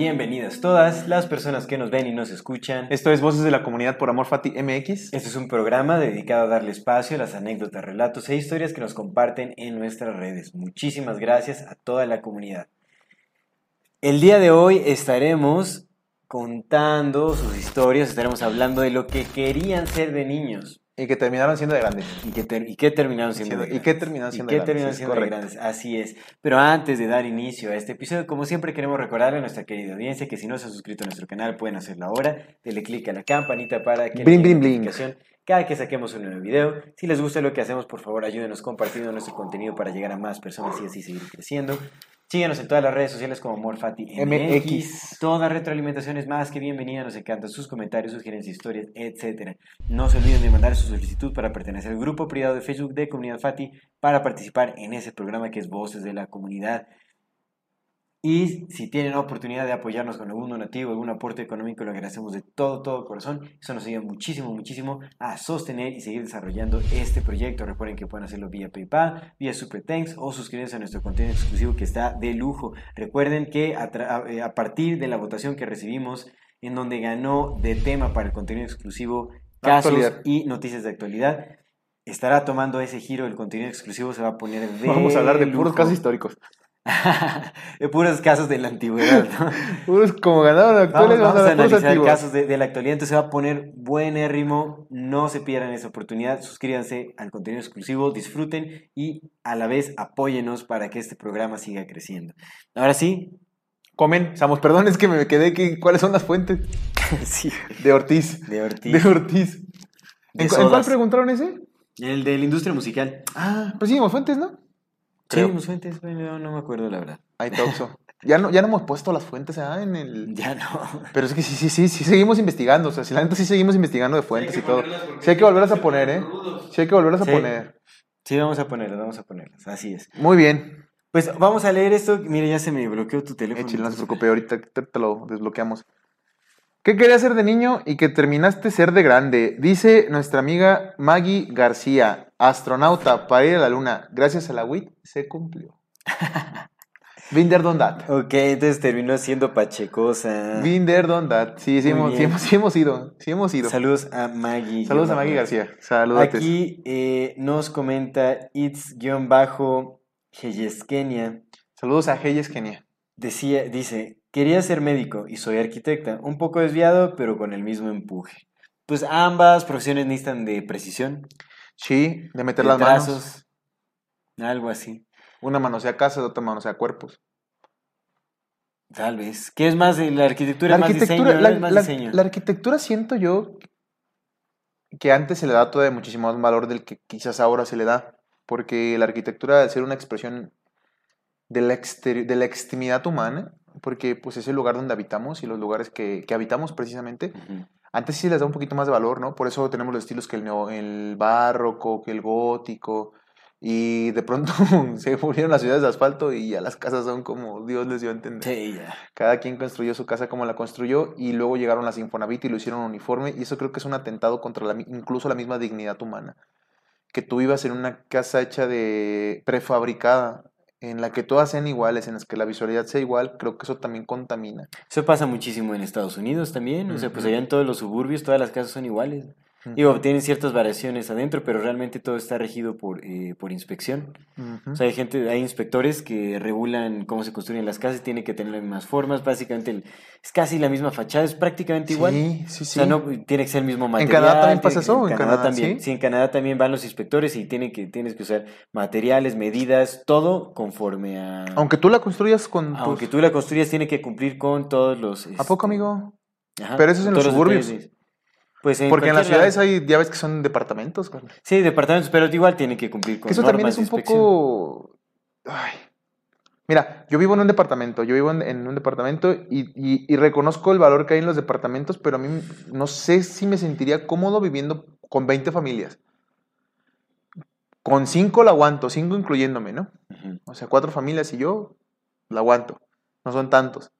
Bienvenidas todas las personas que nos ven y nos escuchan. Esto es Voces de la Comunidad por Amor Fati MX. Este es un programa dedicado a darle espacio a las anécdotas, relatos e historias que nos comparten en nuestras redes. Muchísimas gracias a toda la comunidad. El día de hoy estaremos contando sus historias, estaremos hablando de lo que querían ser de niños. Y que terminaron siendo de grandes. ¿Y qué, ter- y qué terminaron siendo, de y grandes? qué terminaron siendo ¿Y qué de terminaron siendo de grandes? Así es. Pero antes de dar inicio a este episodio, como siempre queremos recordarle a nuestra querida audiencia que si no se ha suscrito a nuestro canal pueden hacerlo ahora. Dele click a la campanita para que Bling, bling, bling. Cada que saquemos un nuevo video. Si les gusta lo que hacemos, por favor ayúdenos compartiendo nuestro contenido para llegar a más personas y así seguir creciendo. Síganos en todas las redes sociales como Morfati MX. MX. Toda retroalimentación es más que bienvenida. Nos encantan sus comentarios, sugerencias, historias, etc. No se olviden de mandar su solicitud para pertenecer al grupo privado de Facebook de Comunidad Fati para participar en ese programa que es Voces de la Comunidad. Y si tienen la oportunidad de apoyarnos con algún donativo, algún aporte económico, lo agradecemos de todo, todo corazón. Eso nos ayuda muchísimo, muchísimo a sostener y seguir desarrollando este proyecto. Recuerden que pueden hacerlo vía PayPal, vía Super Thanks o suscribirse a nuestro contenido exclusivo que está de lujo. Recuerden que a, eh, a partir de la votación que recibimos, en donde ganó de tema para el contenido exclusivo casos Actualidad. y noticias de actualidad, estará tomando ese giro. El contenido exclusivo se va a poner de Vamos a hablar de puros lujo. casos históricos. puros casos de la antigüedad, ¿no? Puros como ganaron actuales, vamos a analizar antiguos. casos de, de la actualidad, entonces se va a poner buenérrimo, no se pierdan esa oportunidad, suscríbanse al contenido exclusivo, disfruten y a la vez apóyenos para que este programa siga creciendo. Ahora sí, Comen. Samos, perdón, es que me quedé. Que, ¿Cuáles son las fuentes? sí, De Ortiz. de Ortiz, De Ortiz. De ¿En, en cuál preguntaron ese? el de la industria musical. Ah, pues sí, fuentes, ¿no? Sí, Creo. unos fuentes, bueno, no me acuerdo la verdad. Ahí Toxo. Ya no, ya no hemos puesto las fuentes ah, en el. Ya no. Pero es que sí, sí, sí, sí seguimos investigando. O sea, si la neta sí seguimos investigando de fuentes y todo. Sí hay que volverlas a poner, ¿eh? Sí hay que volverlas Sí. a poner. Sí, vamos a ponerlas, vamos a ponerlas, así es. Muy bien. Pues vamos a leer esto, mire, ya se me bloqueó tu teléfono. Échale, no se preocupe, ahorita te, te lo desbloqueamos. ¿Qué querías ser de niño y que terminaste ser de grande? Dice nuestra amiga Maggie García, astronauta para ir a la luna. Gracias a la WIT se cumplió. Binder don that. Ok, entonces terminó siendo pachecosa. Binder don that. Sí, sí hemos, sí, hemos, sí hemos ido. Sí hemos ido. Saludos a Maggie. Saludos a Maggie. García. Saludos. Aquí eh, nos comenta It's-Heyeskenia. Saludos a Hayes Kenia. Decía, dice, quería ser médico y soy arquitecta. Un poco desviado, pero con el mismo empuje. Pues ambas profesiones necesitan de precisión. Sí, de meter de las manos. trazos, Algo así. Una mano sea casa, otra mano sea cuerpos. Tal vez. ¿Qué es más? de La arquitectura La es más arquitectura, diseño, la, es más la- diseño. la arquitectura siento yo que antes se le da todavía muchísimo más valor del que quizás ahora se le da. Porque la arquitectura, al ser una expresión de la, de la extremidad humana, porque pues es el lugar donde habitamos y los lugares que, que habitamos precisamente, antes sí les da un poquito más de valor, ¿no? Por eso tenemos los estilos que el, el barroco, que el gótico, y de pronto se volvieron las ciudades de asfalto y ya las casas son como Dios les dio a entender. Sí, ya. Cada quien construyó su casa como la construyó y luego llegaron las Infonavit y lo hicieron uniforme y eso creo que es un atentado contra la, incluso la misma dignidad humana. Que tú vivas en una casa hecha de prefabricada, en la que todas sean iguales, en las que la visualidad sea igual, creo que eso también contamina. Eso pasa muchísimo en Estados Unidos también. O sea, pues allá en todos los suburbios todas las casas son iguales. Digo, tienen ciertas variaciones adentro, pero realmente todo está regido por, eh, por inspección. Ujú. O sea, hay gente, hay inspectores que regulan cómo se construyen las casas, tiene que tener las mismas formas, básicamente el- es casi la misma fachada, es prácticamente igual. Sí, sí, O sí. sea, no tiene que ser el mismo En material. Canadá también pasa eso, en Canadá, también. ¿sí? en Canadá también van los inspectores y tienen que, tienes que usar materiales, medidas, todo conforme a... Aunque tú la construyas con... tus- aunque tú la construyas, tiene que cumplir con todos los... ¿A poco, este, amigo? ajá, Pero eso es en los suburbios. detalles. Pues en Porque en las ciudades lado. hay, ya ves que son departamentos. Sí, departamentos, pero igual tiene que cumplir con Que eso también es un poco... Ay. Mira, yo vivo en un departamento, yo vivo en, en un departamento y, y- y reconozco el valor que hay en los departamentos, pero a mí no sé si me sentiría cómodo viviendo con 20 familias. Con 5 la aguanto, 5 incluyéndome, ¿no? O sea, cuatro familias y yo la aguanto. No son tantos.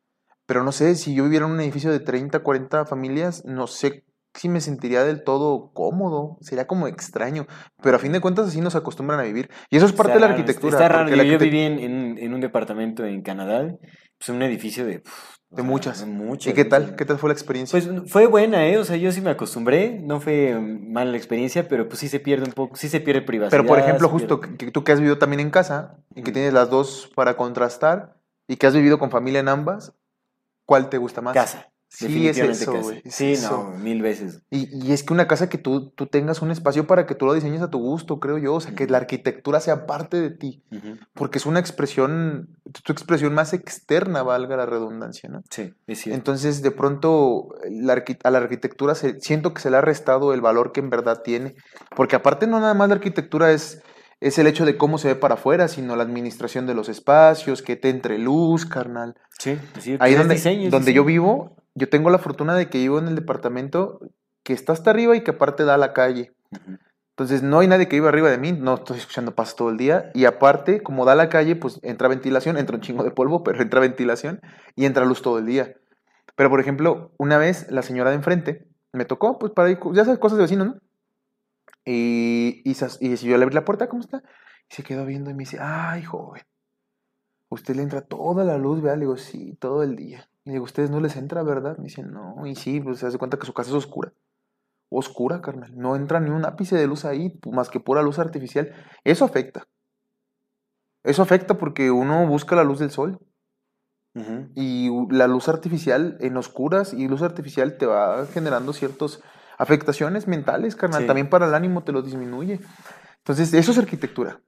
Pero no sé, si yo viviera en un edificio de 30, 40 familias, no sé si me sentiría del todo cómodo. Sería como extraño. Pero a fin de cuentas así nos acostumbran a vivir. Y eso es parte Está de la arquitectura. Está raro. Yo, la yo arquitect- viví en, en- en un departamento en Canadá, pues un edificio de... De muchas. muchas. ¿Y qué tal? ¿Qué tal fue la experiencia? Pues fue buena, ¿eh? O sea, yo sí me acostumbré, no fue mm, mala la experiencia, pero pues sí se pierde un poco, sí se pierde privacidad. Pero por ejemplo, justo pierde- que, tú que has vivido también en casa y que tienes las dos para contrastar y que has vivido con familia en ambas, ¿cuál te gusta más? Casa. Sí, es eso, güey. es Sí, eso. no, mil veces. Y, y es que una casa que tú, tú tengas un espacio para que tú lo diseñes a tu gusto, creo yo. O sea, que la arquitectura sea parte de ti. Ujú. Porque es una expresión, tu expresión más externa, valga la redundancia, ¿no? Sí, es cierto. Entonces, de pronto, la a la arquitectura se- siento que se le ha restado el valor que en verdad tiene. Porque aparte, no nada más la arquitectura es, es el hecho de cómo se ve para afuera, sino la administración de los espacios, que te entre luz, carnal. sí, cierto. Ahí donde, diseño, donde yo diseño. vivo, yo tengo la fortuna de que vivo en el departamento que está hasta arriba y que aparte da a la calle. Entonces no hay nadie que viva arriba de mí, no estoy escuchando pasos todo el día. Y aparte, como da a la calle, pues entra ventilación, entra un chingo de polvo, pero entra ventilación y entra luz todo el día. Pero por ejemplo, una vez la señora de enfrente me tocó, pues para ir, ya sabes, cosas de vecino, ¿no? Y, y, y yo le abrí la puerta, ¿cómo está? Y se quedó viendo y me dice, ay, joven, usted le entra toda la luz, ¿verdad? Le digo, sí, todo el día. Y digo, ¿ustedes no les entra, verdad? Me dice, no, y sí, pues se hace cuenta que su casa es oscura. Oscura, carnal. No entra ni un ápice de luz ahí, más que pura luz artificial. Eso afecta. Eso afecta porque uno busca la luz del sol y la luz artificial en oscuras y luz artificial te va generando ciertas afectaciones mentales, carnal. Sí. También para el ánimo te lo disminuye. Entonces, eso es arquitectura.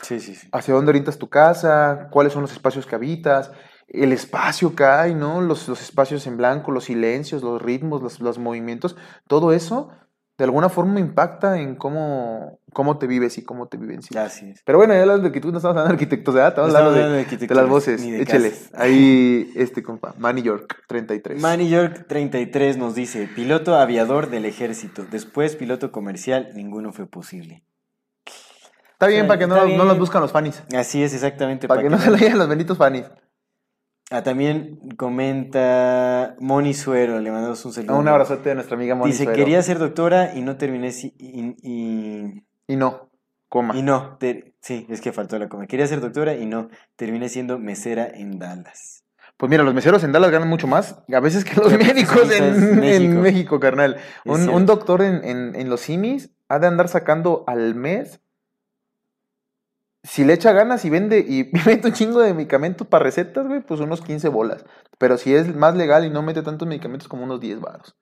Sí, sí, sí. Hacia dónde orientas tu casa, cuáles son los espacios que habitas, el espacio que hay, ¿no? Los, los espacios en blanco, los silencios, los ritmos, los, los movimientos, todo eso de alguna forma impacta en cómo, cómo te vives y cómo te vivencias. Así es. Pero bueno, ya hablando de arquitectura, no estamos hablando de arquitectos, ¿verdad? Estamos No estamos de, hablando de de arquitectura, las voces. ni de Échale. casas. Ahí, este compa, Manny York, 33. Manny York 33 nos dice, piloto aviador del ejército, después piloto comercial, ninguno fue posible. Está bien, para que no, no los buscan los fanis. Así es, exactamente. Para que no se lo los benditos fanis. Ah, también comenta Moni Suero, le mandamos un saludo. Un abrazote a nuestra amiga Moni Dice, Suero. quería ser doctora y no terminé si- y, y- Y no, coma. y no, ter- sí, es que faltó la coma. Quería ser doctora y no, terminé siendo mesera en Dallas. Pues mira, los meseros en Dallas ganan mucho más, a veces que los médicos en, en México. Carnal. Un, doctor en, en- en los CIMIS ha de andar sacando al mes, si le echa ganas y vende y mete un chingo de medicamentos para recetas, güey, pues unos 15 bolas. Pero si es más legal y no mete tantos medicamentos como unos 10 varos.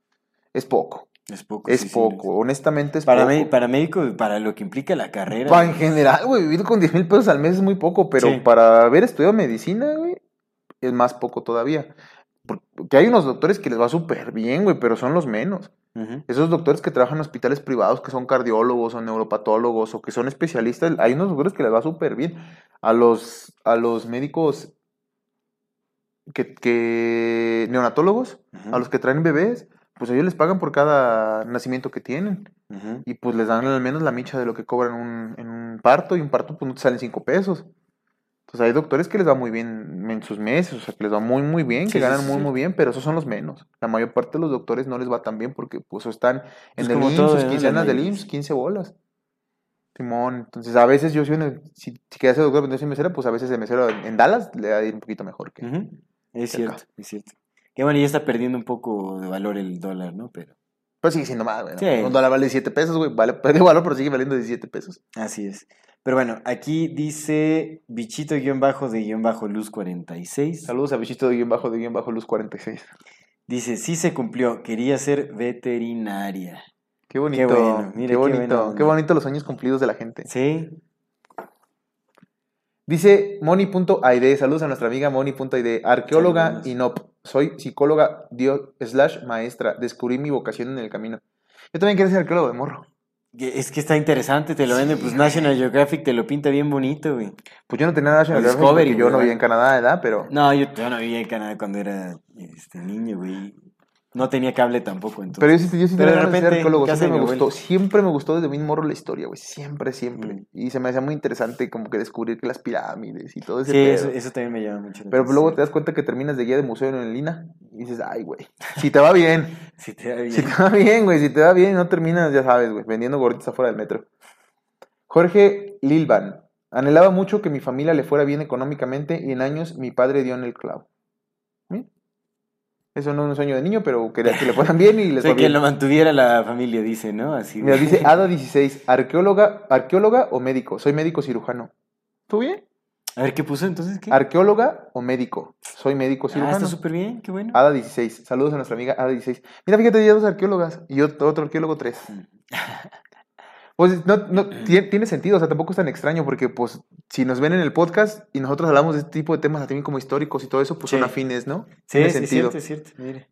Es poco, Es poco. es sí, sí, poco, honestamente es Para, poco. para médico, para lo que implica la carrera. Pa- en general, güey, vivir con 10 mil pesos al mes es muy poco, pero Sí. para haber estudiado medicina, güey, es más poco todavía. Porque hay unos doctores que les va súper bien, güey, pero son los menos. Esos doctores que trabajan en hospitales privados, que son cardiólogos o neuropatólogos o que son especialistas, hay unos doctores que les va súper bien. A los, a los médicos que, que neonatólogos, a los que traen bebés, pues ellos les pagan por cada nacimiento que tienen. Y pues les dan al menos la micha de lo que cobran un- en un parto, y un parto pues no te salen cinco pesos. Entonces hay doctores que les va muy bien en sus meses, o sea, que les va muy, muy bien, Sí, que ganan sí, muy, sí. muy bien, pero esos son los menos. La mayor parte de los doctores no les va tan bien porque pues están en Es el IMSS, todo, sus quincenas del. IMSS, 15 bolas. Simón, entonces a veces yo soy una- si, si quería ser doctor, pero no soy mesera, pues a veces de mesero en, en Dallas le va a ir un poquito mejor que. Es cierto, es cierto. Que bueno, ya está perdiendo un poco de valor el dólar, ¿no? Pero Pero sigue siendo más, güey. ¿no? Sí. Un dólar vale 17 pesos, güey. Vale, perdió valor, pero sigue valiendo 17 pesos. así es. Pero bueno, aquí dice bichito guion bajo de guion bajo luz 46. Saludos a Bichito de guion bajo de guion bajo luz 46. Dice, sí se cumplió, quería ser veterinaria. Qué bonito, bueno, qué, mira, qué bonito, qué bonito los sueños cumplidos de la gente. Sí, Dice Moni.aide, saludos a nuestra amiga Moni.aide, arqueóloga y no, soy psicóloga dio, slash maestra, descubrí mi vocación en el camino. Yo también quería ser arqueólogo de morro. Es que está interesante, te lo venden, pues National Geographic te lo pinta bien bonito, güey. Pues yo no tenía O Geographic yo no vivía en Canadá, ¿verdad? Pero... No, yo, yo no vivía en Canadá cuando era este, niño, güey. No tenía cable tampoco, entonces. Pero yo sí, yo sí Pero de repente, arqueólogo, siempre me gustó, siempre me gustó desde muy morro la historia, güey, siempre, siempre. Mm. Y se me hacía muy interesante como que descubrir que las pirámides y todo ese Sí, eso, eso también me llama mucho Pero luego te das cuenta que terminas de guía de museo en el Lina y dices, ay, güey, si te va bien, Si te da bien. si te va bien, güey, si te va bien y no terminas, ya sabes, güey, vendiendo gorditas afuera del metro. Jorge Lilvan, anhelaba mucho que mi familia le fuera bien económicamente y en años mi padre dio en el clavo. ¿Mm? Eso no es un sueño de niño, pero quería que le fueran bien y O les sea, fue que bien. lo mantuviera la familia, dice, ¿no? Así. Mira, dice Ada 16, arqueóloga, arqueóloga o médico. Soy médico cirujano. ¿Tú bien? A ver, ¿qué puso entonces? ¿Qué? Arqueóloga o médico. Soy médico Ah, cirujano. está súper bien, qué bueno. Ada 16. Saludos a nuestra amiga Ada 16. Mira, fíjate, ya dos arqueólogas y otro, otro arqueólogo tres. Pues no, no tiene, tiene sentido, o sea, tampoco es tan extraño porque pues si nos ven en el podcast y nosotros hablamos de este tipo de temas también como históricos y todo eso, pues Sí. son afines, ¿no? Sí, tiene sí, es sentido. cierto, es cierto, mire.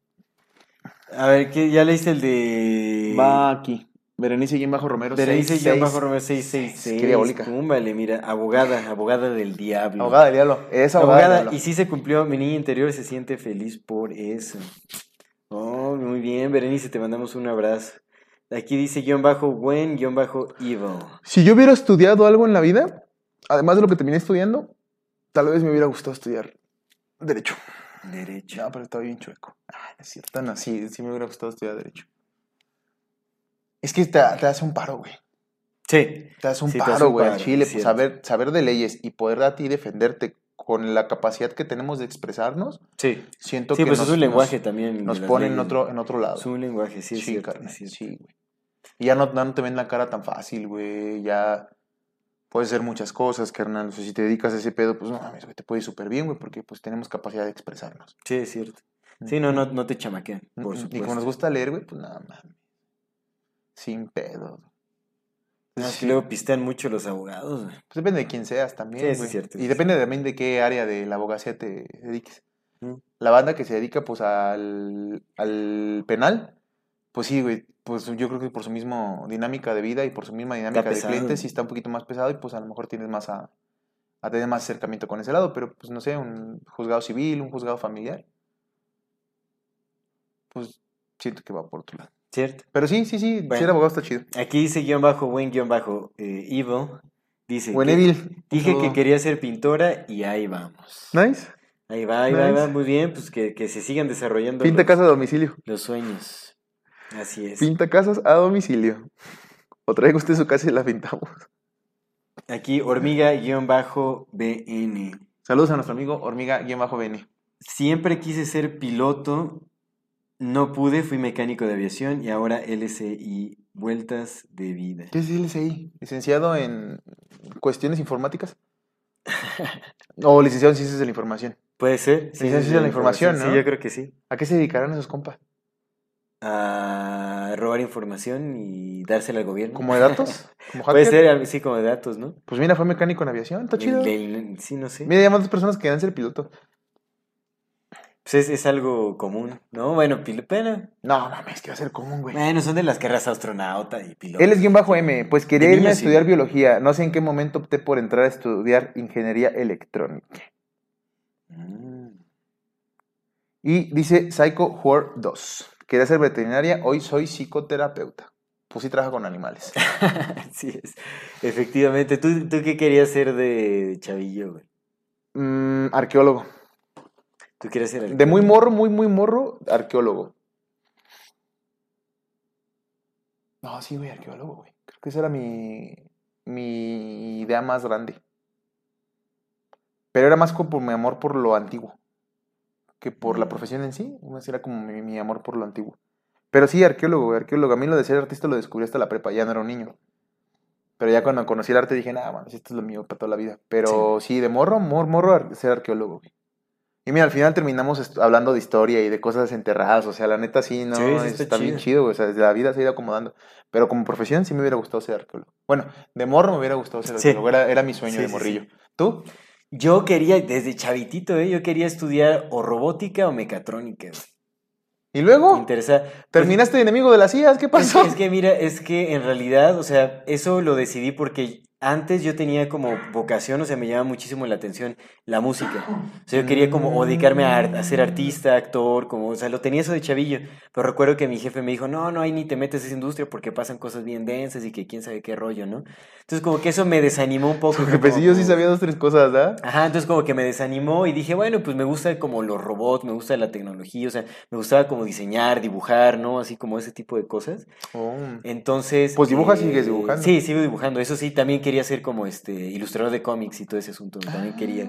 A ver, ¿qué, ¿ya leíste el de... Va aquí. Berenice y bajo Romero. Berenice Guión seis. bajo Romero 666. Qué diabólica. Cúmbale, mira, abogada, abogada del diablo. Abogada del diablo. Es abogada, del Abogada, diablo. y sí se cumplió, mi niña interior se siente feliz por eso. Oh, muy bien, Berenice, te mandamos un abrazo. Aquí dice guion bajo Gwen, guion bajo Evil. Si yo hubiera estudiado algo en la vida, además de lo que terminé estudiando, tal vez me hubiera gustado estudiar Derecho. Derecho. No, pero estaba bien chueco. Ah, es cierto. No, sí, sí me hubiera gustado estudiar Derecho. Es que te, te hace un paro, güey. Sí. Te hace un Sí, paro, güey, al Chile. es Pues saber, saber de leyes y poder a ti defenderte con la capacidad que tenemos de expresarnos, Sí. siento Sí, que pues nos, es un nos- lenguaje también. nos pone en otro, en otro lado. Es un lenguaje, sí, es sí, cierto. carnal, es cierto. sí, güey. Y ya no, no te ven la cara tan fácil, güey. Ya puedes hacer muchas cosas, carnal. O sea, si te dedicas a ese pedo, pues no mames, güey, te puede ir súper bien, güey, porque pues tenemos capacidad de expresarnos. Sí, es cierto. Sí, no, no, no te chamaquean, por supuesto. Y como nos gusta leer, güey, pues nada, mames. Sin pedo. No, es que Sí. luego pistean mucho los abogados. güey. Pues depende de quién seas también, Sí, güey. es cierto, Y depende también de qué área de la abogacía te dediques. Mm. La banda que se dedica, pues, al, al penal, pues sí, güey, pues yo creo que por su misma dinámica de vida y por su misma dinámica de clientes sí está un poquito más pesado y pues a lo mejor tienes más a, a tener más acercamiento con ese lado, pero pues no sé, un juzgado civil, un juzgado familiar, pues siento que va por otro lado. ¿Cierto? Pero sí, sí, sí, Bueno. ser abogado está chido. Aquí dice guion bajo Gwen, guion bajo eh, Evil. Dice Buen que- Evil. Dije que quería ser pintora y ahí vamos. Nice. Ahí va, ahí va, ahí va. Muy bien, pues que, que se sigan desarrollando Pinta los, casa a domicilio. los sueños. Así es. Pinta casas a domicilio. O traiga usted su casa y la pintamos. Aquí hormiga guion bajo BN. Saludos a nuestro amigo Hormiga-Bene. Siempre quise ser piloto, no pude, fui mecánico de aviación y ahora LCI, vueltas de vida. ¿Qué es LSI? ¿Licenciado en cuestiones informáticas? o licenciado en ciencias de la información. Puede ser. Licencias en la información, Sí, ¿no? yo creo que sí. ¿A qué se dedicarán esos compas? A robar información y dársela al gobierno. ¿Como de datos? ¿Como Puede ser, sí, como de datos, ¿no? Pues mira, fue mecánico en aviación, está chido. Sí, no sé. Mira, llaman dos personas que querían ser piloto. Pues es, es algo común, ¿no? Bueno, pil- bueno, No, mames, que va a ser común, güey. bueno, son de las carreras astronauta y piloto. Él es guion bajo M, pues quería irme a sí. estudiar biología. No sé en qué momento opté por entrar a estudiar ingeniería electrónica. Mm. Y dice Psycho War 2. Quería ser veterinaria, hoy soy psicoterapeuta. Pues sí trabaja con animales. Así es. Efectivamente. ¿Tú, tú qué querías ser de chavillo, güey? Mm, arqueólogo. ¿Tú quieres ser De muy morro, muy, muy morro, arqueólogo. No, sí, güey, arqueólogo, güey. Creo que esa era mi, mi idea más grande. Pero era más como por mi amor por lo antiguo que por la Mm. profesión en sí. Más Era como mi, mi amor por lo antiguo. Pero sí, arqueólogo, güey, arqueólogo. A mí lo de ser artista lo descubrí hasta la prepa, ya no era un niño. Pero ya cuando conocí el arte dije, nada, bueno, esto es lo mío para toda la vida. Pero sí, de morro, mor, morro, ser arqueólogo, güey. Y mira, al final terminamos hablando de historia y de cosas enterradas. O sea, la neta sí, no, Sí, sí, está, está bien chido. O sea, la vida se ha ido acomodando. Pero como profesión sí me hubiera gustado ser arqueólogo. Bueno, de morro me hubiera gustado ser Sí. arqueólogo. Era, era mi sueño de morrillo. ¿Tú? Yo quería, desde chavitito, ¿eh? Yo quería estudiar o robótica o mecatrónica. ¿Y luego? interesa. Pues, ¿Terminaste de enemigo de las IAS? ¿Qué es pasó? que, es que mira, es que en realidad, o sea, eso lo decidí porque antes yo tenía como vocación, o sea, me llama muchísimo la atención la música. O sea, yo quería como o dedicarme a, ser artista, actor, como, o sea, lo tenía eso de chavillo. Pero recuerdo que mi jefe me dijo, no, no, ahí ni te metes a esa industria porque pasan cosas bien densas y que quién sabe qué rollo, ¿no? Entonces como que eso me desanimó un poco. Fue jefecillo como- sí sabía dos, tres cosas, ¿verdad? Ajá, entonces como que me desanimó y dije, bueno, pues me gusta como los robots, me gusta la tecnología, o sea, me gustaba como diseñar, dibujar, ¿no? Así como ese tipo de cosas. Oh. Entonces... Pues dibujas y sigues dibujando. Sí, sigo dibujando. Eso sí, también quería ser como este ilustrador de cómics y todo ese asunto. También quería.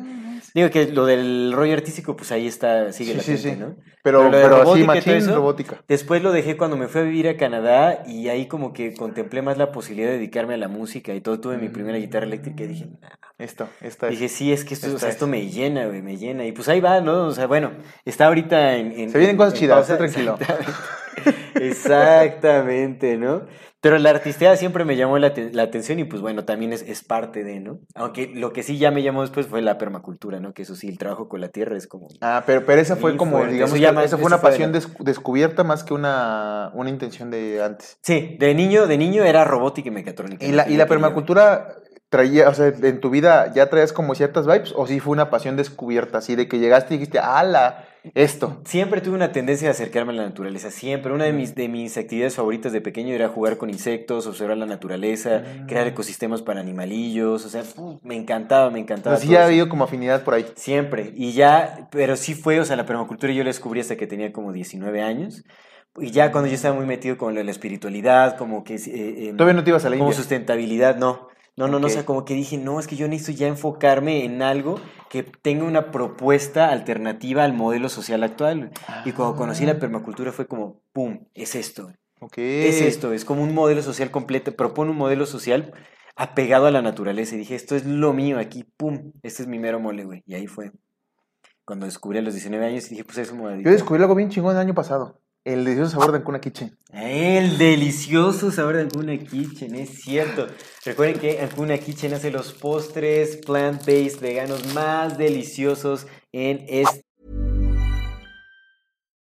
Digo que lo del rollo artístico, pues ahí está, sigue Ah, Sí, sí, latente, sí. ¿no? Pero, lo de pero así, robótica machín, eso, robótica. Después lo dejé cuando me fui a vivir a Canadá y ahí como que contemplé más la posibilidad de dedicarme a la música y todo. Tuve mi primera guitarra eléctrica y dije, "Nah". Esto, esta es. Dije, sí, es que esto, o Esta sea, es. esto me llena, güey, me llena. Y pues ahí va, ¿no? O sea, bueno, está ahorita en... en- Se vienen en- cosas chidas, pausa. tranquilo. Exactamente. ¿no? Pero la artisteada siempre me llamó la, la atención y pues bueno, también es, es parte de, ¿no? Aunque lo que sí ya me llamó después fue la permacultura, ¿no? Que eso sí, el trabajo con la tierra es como... Ah, pero, pero esa fue como, fuerte, digamos, más- esa fue una fue de pasión la- descubierta más que una, una intención de antes. Sí, de niño, de niño era robótica y mecatrónica. ¿Y la, y la permacultura traía, o sea, en tu vida ya traías como ciertas vibes o sí fue una pasión descubierta, así de que llegaste y dijiste, ala, esto? Siempre tuve una tendencia a acercarme a la naturaleza, siempre. Una de mis, de mis actividades favoritas de pequeño era jugar con insectos, observar la naturaleza, crear ecosistemas para animalillos, o sea, me encantaba, me encantaba. Así todo ya ha habido como afinidad por ahí. Siempre. Y ya, pero sí fue, o sea, la permacultura yo la descubrí hasta que tenía como 19 años. Y ya cuando yo estaba muy metido con la espiritualidad, como que... eh, em, Todavía no te ibas a la como India. sustentabilidad, no. No, no, no, o sea, como que dije, no, es que yo necesito ya enfocarme en algo que tenga una propuesta alternativa al modelo social actual. Y cuando conocí Ah. la permacultura fue como, ¡pum! Es esto. Ok. Es esto, es como un modelo social completo, propone un modelo social apegado a la naturaleza. Y dije, esto es lo mío aquí, ¡pum! Este es mi mero mole, güey. Y ahí fue. Cuando descubrí a los 19 años y dije, pues me voy a Yo descubrí algo bien chingón el año pasado. El delicioso sabor de Ancuna Kitchen. El delicioso sabor de Ancuna Kitchen, es cierto. Recuerden que Ancuna Kitchen hace los postres plant-based veganos más deliciosos en este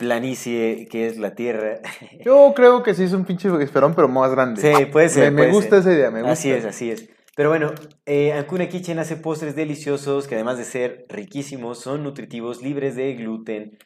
planicie que es la Tierra. Yo creo que sí es un pinche esperón, pero más grande. Sí, puede ser. Me, gusta ser. esa idea, me gusta. Así es, así es. Pero bueno, eh, Ancuna Kitchen hace postres deliciosos que además de ser riquísimos, son nutritivos, libres de gluten,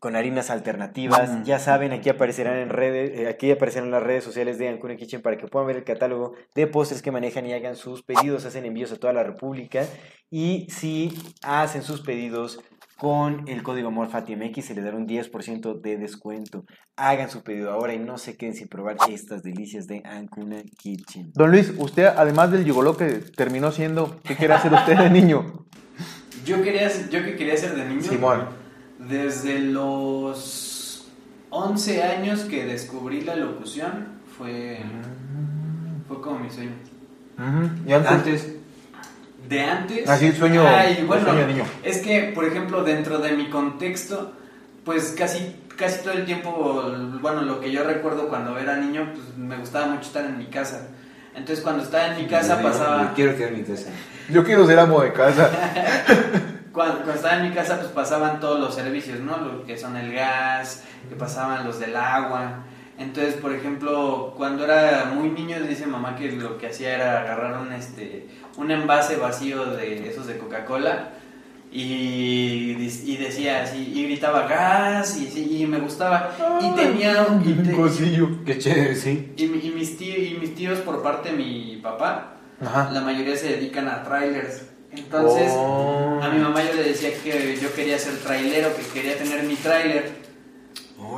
con harinas alternativas. Mm. Ya saben, aquí aparecerán en redes, eh, aquí aparecerán las redes sociales de Ancuna Kitchen para que puedan ver el catálogo de postres que manejan y hagan sus pedidos, hacen envíos a toda la República. Y si hacen sus pedidos con el código MORFATIMX se les dará un 10% de descuento. Hagan su pedido ahora y no se queden sin probar estas delicias de Ancuna Kitchen. Don Luis, usted, además del yugoló que terminó siendo, ¿qué quiere hacer usted de niño? Yo quería, ser- yo que quería ser de niño. Simón. Desde los 11 años que descubrí la locución, fue, fue como mi sueño. Ujú, Y antes, De antes. Así, sueño- Ay, bueno, sueño de niño. Es que, por ejemplo, dentro de mi contexto, pues casi, casi todo el tiempo, bueno, lo que yo recuerdo cuando era niño, pues me gustaba mucho estar en mi casa. Entonces, cuando estaba en mi casa, pasaba. Quiero quedar en mi casa. yo quiero ser amo de casa. Cuando, cuando estaba en mi casa, pues pasaban todos los servicios, ¿no? Lo que son el gas, que pasaban los del agua. Entonces, por ejemplo, cuando era muy niño, dice mamá que lo que hacía era agarrar un, este, un envase vacío de esos de Coca-Cola y, y decía así, y gritaba gas, y, me gustaba. Y tenía. Y, te- cosillo. Qué chévere, sí. y, y mis tíos, y mis tíos, por parte de mi papá, Ajá. la mayoría se dedican a trailers. Entonces, Oh. a mi mamá yo le decía que yo quería ser trailero, que quería tener mi trailer.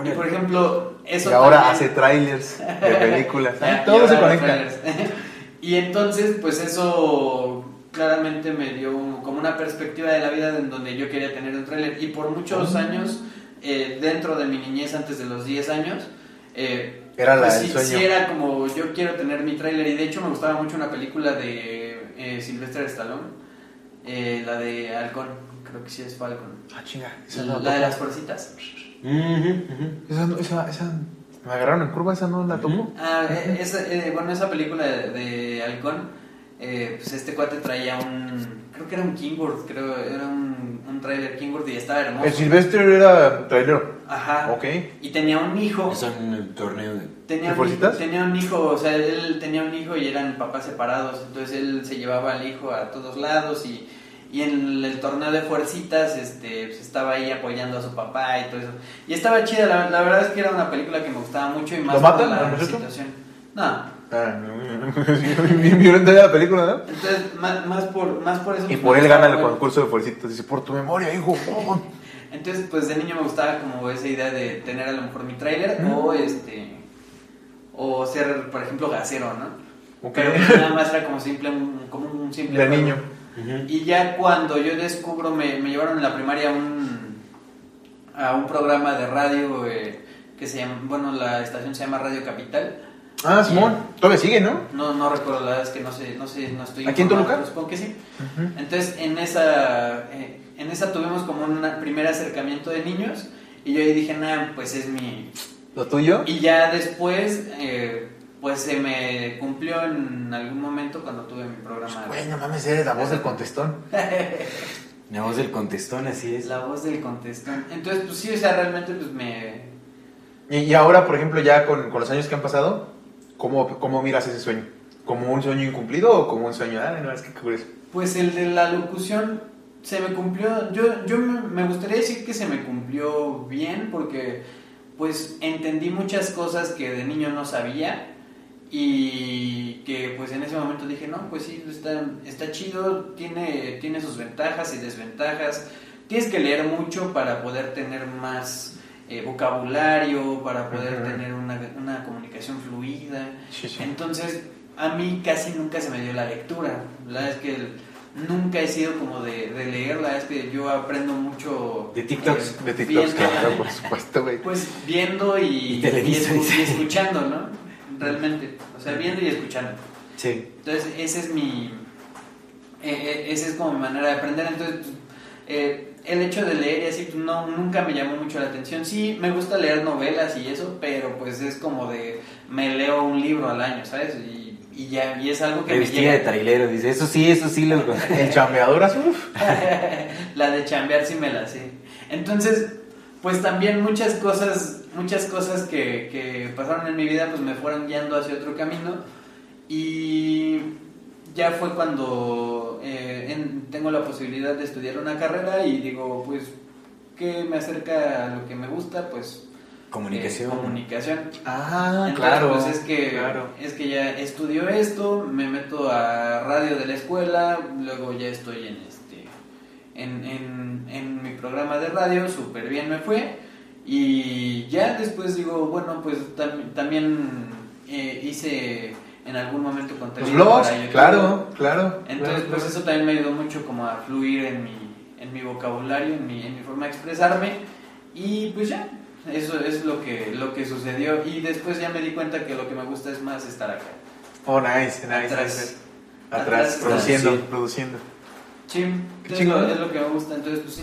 Y por ejemplo, eso y ahora también- hace trailers de películas. Todo y se conecta. y entonces, pues eso claramente me dio un- como una perspectiva de la vida en donde yo quería tener un trailer. Y por muchos años, eh, dentro de mi niñez, antes de los 10 años, eh, Era la pues del sí, sueño. sí era como yo quiero tener mi trailer. Y de hecho me gustaba mucho una película de eh, Sylvester Stallone, eh, la de Halcón, creo que sí es Falcon. Ah, chinga. Esa La de las fuercitas. Esa, no- esa, esa, me agarraron en curva, esa no la tomo. Ah, eh, esa, eh, bueno, esa película de, de Halcón, eh, pues este cuate traía un, creo que era un Kingworth, creo, era un, un trailer Kingworth y estaba hermoso. El Sylvester era trailero. Ajá. Ok. Y tenía un hijo. Eso en el torneo de... Tenía ¿De un, tenía un hijo, o sea, él tenía un hijo y eran papás separados, entonces él se llevaba al hijo a todos lados y, y en el torneo de fuercitas este, pues, estaba ahí apoyando a su papá y todo eso. Y estaba chida, la, la verdad es que era una película que me gustaba mucho y más ¿Lo por la muchacho? situación. No, Ah, violenta la película, ¿no? entonces más, más por, más por eso. Y por él gana el concurso de fuercitas. Dice, por tu memoria, hijo. oh". Entonces, pues de niño me gustaba como esa idea de tener a lo mejor mi tráiler Mm. o este o ser, por ejemplo, gasero, ¿no? Pero nada más era como simple un, como un simple De Y ya cuando yo descubro, me, me llevaron en la primaria a un, a un programa de radio eh, que se llama, bueno, la estación se llama Radio Capital. Ah, Simón. Todavía sigue, ¿no? No, no recuerdo, la verdad es que no sé, no sé, no estoy ¿Aquí en Toluca? Supongo que sí. Entonces, en esa, eh, en esa tuvimos como un primer acercamiento de niños y yo ahí dije, nah, pues es mi... ¿Lo tuyo? Y ya después, eh, pues se me cumplió en algún momento cuando tuve mi programa. de- Güey, no mames, eres la voz del contestón. La voz del contestón, así es. La voz del contestón. Entonces, pues sí, o sea, realmente pues me... Y, y ahora, por ejemplo, ya con, con los años que han pasado, ¿cómo, ¿cómo miras ese sueño? ¿Como un sueño incumplido o como un sueño? Ah, no, es que curioso. Pues el de la locución se me cumplió, yo, yo me gustaría decir que se me cumplió bien porque pues entendí muchas cosas que de niño no sabía y que pues en ese momento dije, no, pues sí, está, está chido, tiene, tiene sus ventajas y desventajas, tienes que leer mucho para poder tener más eh, vocabulario, para poder tener una, una comunicación fluida. Sí, sí. Entonces, a mí casi nunca se me dio la lectura. La verdad es que el- nunca he sido como de, de leer, la verdad es que yo aprendo mucho. De TikToks, eh, De TikToks, viendo- claro, por supuesto, güey. Pues viendo y, Y y escuchando, ¿no? Realmente. O sea, viendo y escuchando. Sí. Entonces, ese es mi. eh, eh, esa es como mi manera de aprender. Entonces, eh, el hecho de leer y así, pues, no, nunca me llamó mucho la atención. Sí, me gusta leer novelas y eso, pero pues es como de. Me leo un libro al año, ¿sabes? Y, y ya, y es algo que Me me vestía llega. de trailero, dice, eso sí, eso sí lo... El chambeador azul. la de chambear sí me la sé. Entonces, pues también muchas cosas, muchas cosas que, que pasaron en mi vida, pues me fueron guiando hacia otro camino. Y ya fue cuando eh, en- tengo la posibilidad de estudiar una carrera y digo, pues, ¿qué me acerca a lo que me gusta? Pues Comunicación. eh, comunicación. Ah, Entonces, claro. Pues es que, Claro. es que ya estudio esto, me meto a radio de la escuela, luego ya estoy en este en, en, en mi programa de radio, súper bien me fue. Y ya después digo, bueno, pues tam- también eh, hice en algún momento Los contenido blogs, para claro, claro. Entonces, Claro, pues claro. eso también me ayudó mucho como a fluir en mi, en mi vocabulario, en mi, en mi forma de expresarme. Y pues ya, eso es lo que, lo que sucedió. Y después ya me di cuenta que lo que me gusta es más estar acá. Oh, nice, nice. Atrás. Atrás produciendo, sí. Sí, Qué es chingón. lo, es lo que me gusta. Entonces, pues sí.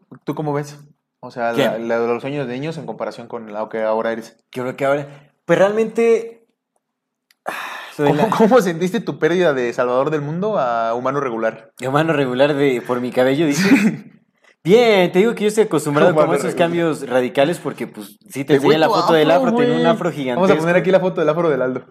¿Tú cómo ves? O sea, la, la de los sueños de niños en comparación con lo que ahora eres. Creo que ahora... Pues realmente... soy ¿Cómo, la- cómo sentiste tu pérdida de Salvador del Mundo a humano regular? Humano regular de por mi cabello, dices. Bien, te digo que yo estoy acostumbrado como a esos cambios radicales porque pues sí te enseñé la foto del afro, güey. tenía un afro gigantesco. Vamos a poner aquí la foto del afro del Aldo.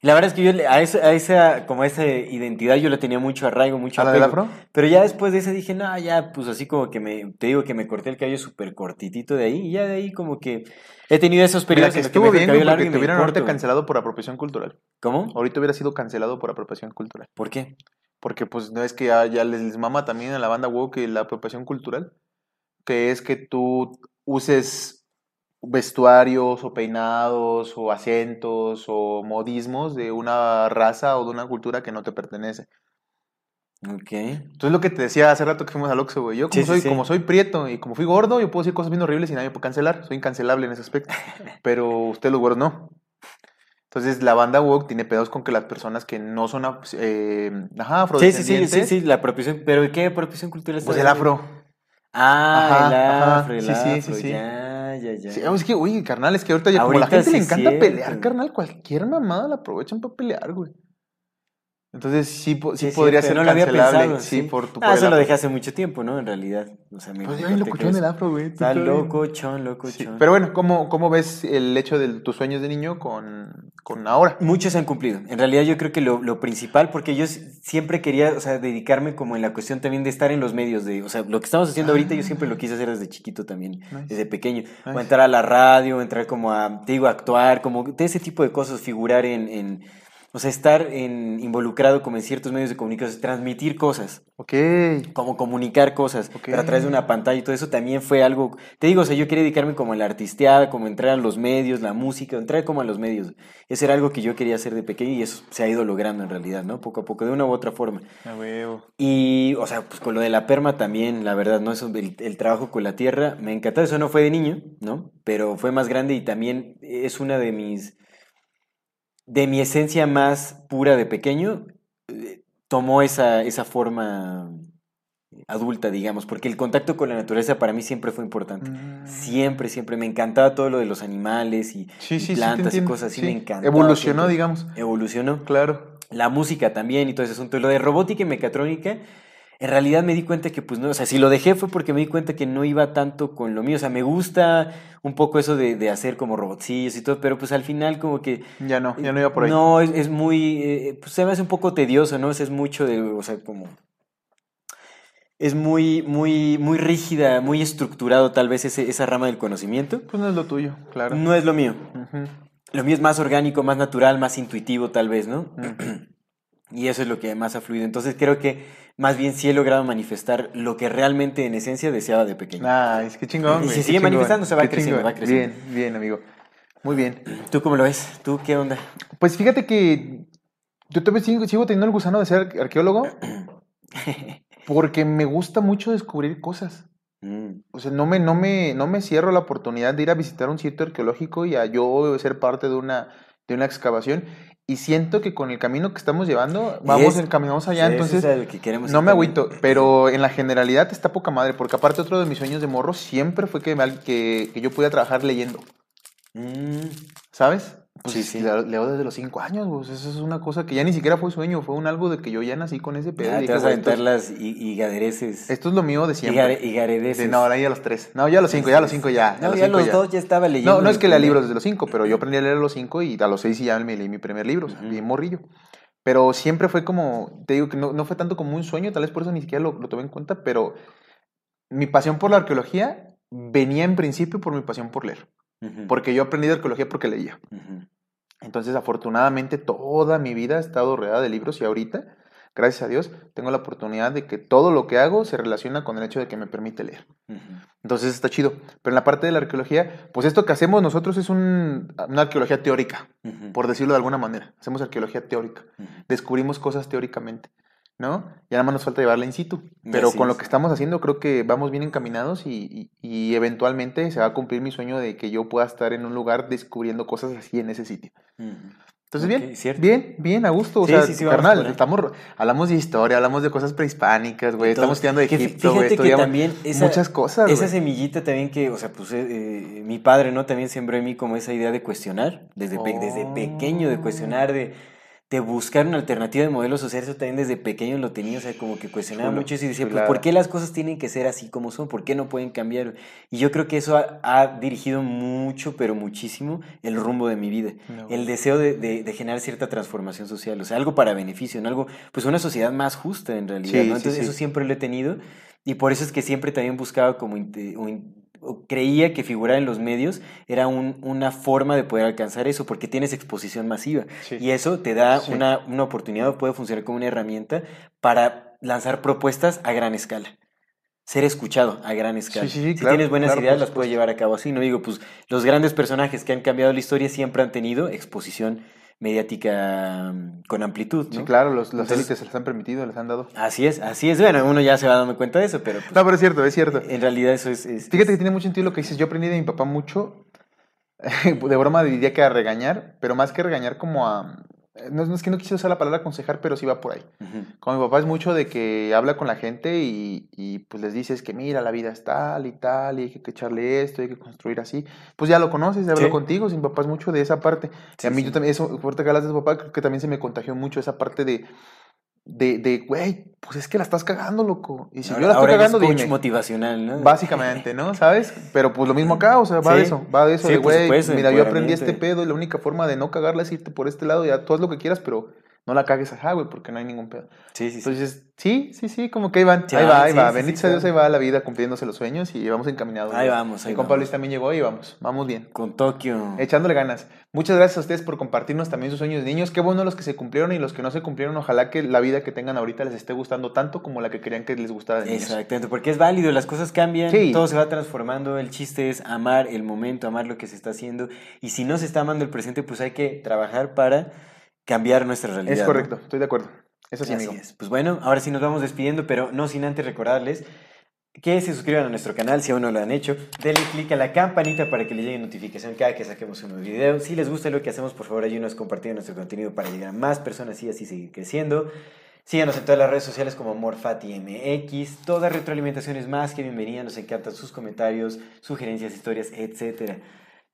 La verdad es que yo a esa, a esa, como a esa identidad yo le tenía mucho arraigo, mucho ¿A la del afro? Pero ya después de esa dije, no, ya, pues así como que me, te digo que me corté el cabello súper cortitito de ahí, y ya de ahí como que he tenido esos Mira, periodos que en los que estuvo me dejo el bien, cabello largo y te me hubieran ahorita cancelado por apropiación cultural. ¿Cómo? Ahorita hubiera sido cancelado por apropiación cultural. ¿Por qué? Porque pues no es que ya, ya les, les mama también a la banda woke la apropiación cultural, que es que tú uses vestuarios o peinados o acentos o modismos de una raza o de una cultura que no te pertenece. Ok. Entonces lo que te decía hace rato que fuimos al Oxxo, güey. Yo como, Sí, soy, sí. como soy prieto y como fui gordo, yo puedo decir cosas bien horribles y nadie me puede cancelar. Soy incancelable en ese aspecto. Pero ustedes los güeros no. Entonces la banda woke tiene pedos con que las personas que no son eh, ajá, Sí, sí, sí, afrodescendientes, sí, sí, la apropiación, pero ¿qué apropiación cultural está pues el afro. Ah, Ajá, el afro, el sí, sí, afro, sí, sí. ya, ya, ya. Sí, es que, uy, carnal, es que ahorita ya como la Ahorita gente le sí encanta pelear, carnal, cualquier mamada la aprovechan para pelear, güey. Entonces sí, sí, es podría ser no lo había cancelable, pensado, sí, por tu Ah, eso lo dejé hace mucho tiempo, ¿no? En realidad. O sea, me Pues corté locochón cabeza. el afro, güey. Está todavía- locochón, locochón. Sí, Pero bueno, ¿cómo, ¿cómo ves el hecho de tus sueños de niño con, con ahora? Muchos se han cumplido. En realidad yo creo que lo, lo principal, porque yo siempre quería, o sea, dedicarme como en la cuestión también de estar en los medios, de, o sea, lo que estamos haciendo ahorita yo siempre lo quise hacer desde chiquito también, Ah. Nice. desde pequeño. O entrar a la radio, entrar como a, te digo, a actuar, como de ese tipo de cosas, figurar en, en o sea, estar en, involucrado como en ciertos medios de comunicación, transmitir cosas. Ok. como comunicar cosas, Ok. pero a través de una pantalla y todo eso también fue algo, te digo, o sea, yo quería dedicarme como a la artisteada, como entrar a los medios, la música, entrar como a los medios. Ese era algo que yo quería hacer de pequeño y eso se ha ido logrando en realidad, ¿no? Poco a poco, de una u otra forma. A huevo. Y, o sea, pues con lo de la perma también, la verdad, ¿no? Eso, el, el trabajo con la tierra, me encantó, eso no fue de niño, ¿no? Pero fue más grande y también es una de mis, de mi esencia más pura de pequeño, eh, tomó esa, esa forma adulta, digamos, porque el contacto con la naturaleza para mí siempre fue importante. Mm. Siempre, siempre. Me encantaba todo lo de los animales y, Sí, y sí, sí, te plantas y cosas así, Sí. me encantaba. Evolucionó, siempre. digamos. Evolucionó. Claro. La música también y todo ese asunto. Lo de robótica y mecatrónica, en realidad me di cuenta que, pues no, o sea, si lo dejé fue porque me di cuenta que no iba tanto con lo mío. O sea, me gusta un poco eso de, de hacer como robotcillos y todo, pero pues al final como que... Ya no, ya no iba por ahí. No, es, es muy, eh, pues se me hace un poco tedioso, ¿no? O sea, es mucho de, o sea, como... Es muy, muy, muy rígida, muy estructurado tal vez ese- esa rama del conocimiento. Pues no es lo tuyo, claro. No es lo mío. Lo mío es más orgánico, más natural, más intuitivo tal vez, ¿no? Y eso es lo que más ha fluido. Entonces creo que más bien sí he logrado manifestar lo que realmente en esencia deseaba de pequeño. Ah, es que chingón. Y qué sigue manifestando, se va creciendo, va creciendo. Bien, bien, amigo. Muy bien. ¿Tú cómo lo ves? ¿Tú qué onda? Pues fíjate que yo todavía sigo, sigo teniendo el gusano de ser arqueólogo porque me gusta mucho descubrir cosas. Mm, O sea, no me, no, me, no me cierro la oportunidad de ir a visitar un sitio arqueológico y a yo ser parte de una, de una excavación. Y siento que con el camino que estamos llevando, vamos es- encaminados allá. entonces, eso es lo que queremos no me agüito. Pero en la generalidad está poca madre. Porque aparte, otro de mis sueños de morro siempre fue que, me- que, que yo pudiera trabajar leyendo. Mm, ¿Sabes? Pues Sí, sí. Leo, leo desde los cinco años, pues eso es una cosa que ya ni siquiera fue sueño, fue un algo de que yo ya nací con ese pedo. ya y te dije, vas a "Güey, esto, aventar las hi- higadereces. esto es lo mío de siempre. De, no, ahora ya a los tres. No, ya a los cinco, ya a los cinco ya. No, a los ya cinco los dos ya estaba leyendo. No, no es que lea libros desde los cinco, pero yo aprendí a leer a los cinco y a los seis ya me leí mi primer libro, o sea, bien morrillo. Pero siempre fue como, te digo que no, no fue tanto como un sueño, tal vez por eso ni siquiera lo, lo tomé en cuenta, pero mi pasión por la arqueología venía en principio por mi pasión por leer. Porque yo aprendí de arqueología porque leía. ujú. Entonces, afortunadamente, toda mi vida ha estado rodeada de libros y ahorita gracias a Dios, tengo la oportunidad de que todo lo que hago se relaciona con el hecho de que me permite leer. Entonces está chido. Pero en la parte de la arqueología, pues esto que hacemos nosotros es un- una arqueología teórica, por decirlo de alguna manera. Hacemos arqueología teórica. Descubrimos cosas teóricamente, ¿no? Y nada más nos falta llevarla in situ. Pero Así con lo que estamos haciendo creo que vamos bien encaminados y, y- y eventualmente se va a cumplir mi sueño de que yo pueda estar en un lugar descubriendo cosas así en ese sitio. Entonces, bien, cierto. bien, bien, a gusto. O Sí, sea, sí, sí, carnal, estamos, hablamos de historia, hablamos de cosas prehispánicas, güey. Estamos estudiando de Egipto, güey. Estudiamos también esa, muchas cosas, Esa semillita también que, o sea, pues eh, eh, mi padre, ¿no? También sembró en mí como esa idea de cuestionar, desde, pe- desde pequeño, de cuestionar, de, de buscar una alternativa de modelo social. Eso también desde pequeño lo tenía, o sea, como que cuestionaba Chulo, mucho eso y decía, pues. ¿por qué las cosas tienen que ser así como son? ¿Por qué no pueden cambiar? Y yo creo que eso ha, ha dirigido mucho, pero muchísimo, el rumbo de mi vida. No, el deseo de, de- de generar cierta transformación social, o sea, algo para beneficio, en algo, pues una sociedad más justa en realidad, Sí, ¿no? Entonces sí. eso siempre lo he tenido y por eso es que siempre también buscaba como, in- creía que figurar en los medios era un- una forma de poder alcanzar eso, porque tienes exposición masiva Sí. y eso te da Sí. una, una oportunidad, o puede funcionar como una herramienta para lanzar propuestas a gran escala. Ser escuchado a gran escala. sí, si claro, tienes buenas claro, ideas, las puedes llevar a cabo así. No digo, pues los grandes personajes que han cambiado la historia siempre han tenido exposición mediática mm, con amplitud, ¿no? Sí, claro, los, las Entonces- élites se les han permitido, les han dado. Así es, así es. Bueno, uno ya se va dando cuenta de eso, pero pues, No, pero es cierto, es cierto. en realidad eso es... es- Fíjate que tiene mucho sentido lo que dices. Yo aprendí de mi papá mucho. De broma diría que a regañar, pero más que regañar como a... No, no es que no quise usar la palabra aconsejar, pero sí va por ahí. Ujú. Como mi papá es mucho de que habla con la gente y, y, pues les dices que mira, la vida es tal y tal, y hay que echarle esto, hay que construir así. Pues ya lo conoces, ya habló Sí. contigo, sin papá es mucho de esa parte. Sí, y a mí sí. yo también, eso, ahorita que hablas de tu papá, creo que también se me contagió mucho esa parte de, de, de, güey, pues es que la estás cagando, loco. Y si yo la estoy Ahora eres cagando, coach dime. motivacional, ¿no? Básicamente, ¿no? ¿Sabes? Pero pues lo mismo acá, o sea, va Sí. de eso, va de eso, Sí, de por güey, mira, yo aprendí este pedo y la única forma de no cagarla es irte por este lado, ya tú haz lo que quieras, pero no la cagues ajá, güey, porque no hay ningún pedo. Sí, sí, sí. Entonces, sí, sí, sí, como que ahí van, Sí, ahí va, ah, ahí sí, va, bendito sea Dios, ahí va la vida cumpliéndose los sueños y vamos encaminados. Ahí güey. vamos, ahí compa vamos. Luis también llegó y vamos, vamos bien. Con Tokio. Echándole ganas. Muchas gracias a ustedes por compartirnos también sus sueños de niños. Qué bueno los que se cumplieron y los que no se cumplieron. Ojalá que la vida que tengan ahorita les esté gustando tanto como la que querían que les gustara de niños. Exactamente, porque es válido, las cosas cambian, todo se va transformando, el chiste es amar el momento, amar lo que se está haciendo, y si no se está amando el presente, pues hay que trabajar para cambiar nuestra realidad. Es ¿no? correcto, estoy de acuerdo. Eso sí, Así amigo. es. Pues bueno, ahora sí nos vamos despidiendo, pero no sin antes recordarles que se suscriban a nuestro canal si aún no lo han hecho. Denle click a la campanita para que les llegue notificación cada que saquemos un nuevo video. Si les gusta lo que hacemos, por favor ayúdenos compartiendo nuestro contenido para llegar a más personas y así seguir creciendo. Síganos en todas las redes sociales como AmorFatiMX. Toda retroalimentación es más que bienvenida. Nos encantan sus comentarios, sugerencias, historias, etcétera.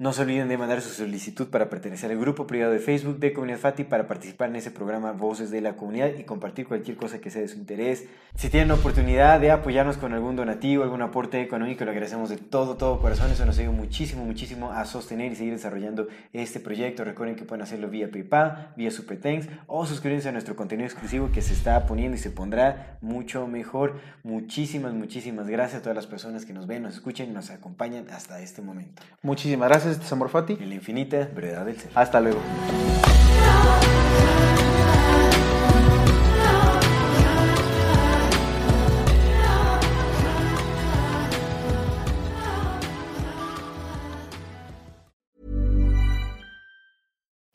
No se olviden de mandar su solicitud para pertenecer al grupo privado de Facebook de Comunidad Fati para participar en ese programa Voces de la Comunidad y compartir cualquier cosa que sea de su interés. Si tienen oportunidad de apoyarnos con algún donativo, algún aporte económico, lo agradecemos de todo, todo corazón. Eso nos ayuda muchísimo, muchísimo a sostener y seguir desarrollando este proyecto. Recuerden que pueden hacerlo vía PayPal, vía Super Thanks o suscribirse a nuestro contenido exclusivo que se está poniendo y se pondrá mucho mejor. Muchísimas, muchísimas gracias a todas las personas que nos ven, nos escuchan y nos acompañan hasta este momento. Muchísimas gracias, este es Amor Fati. En la infinita brevedad del ser. Hasta luego.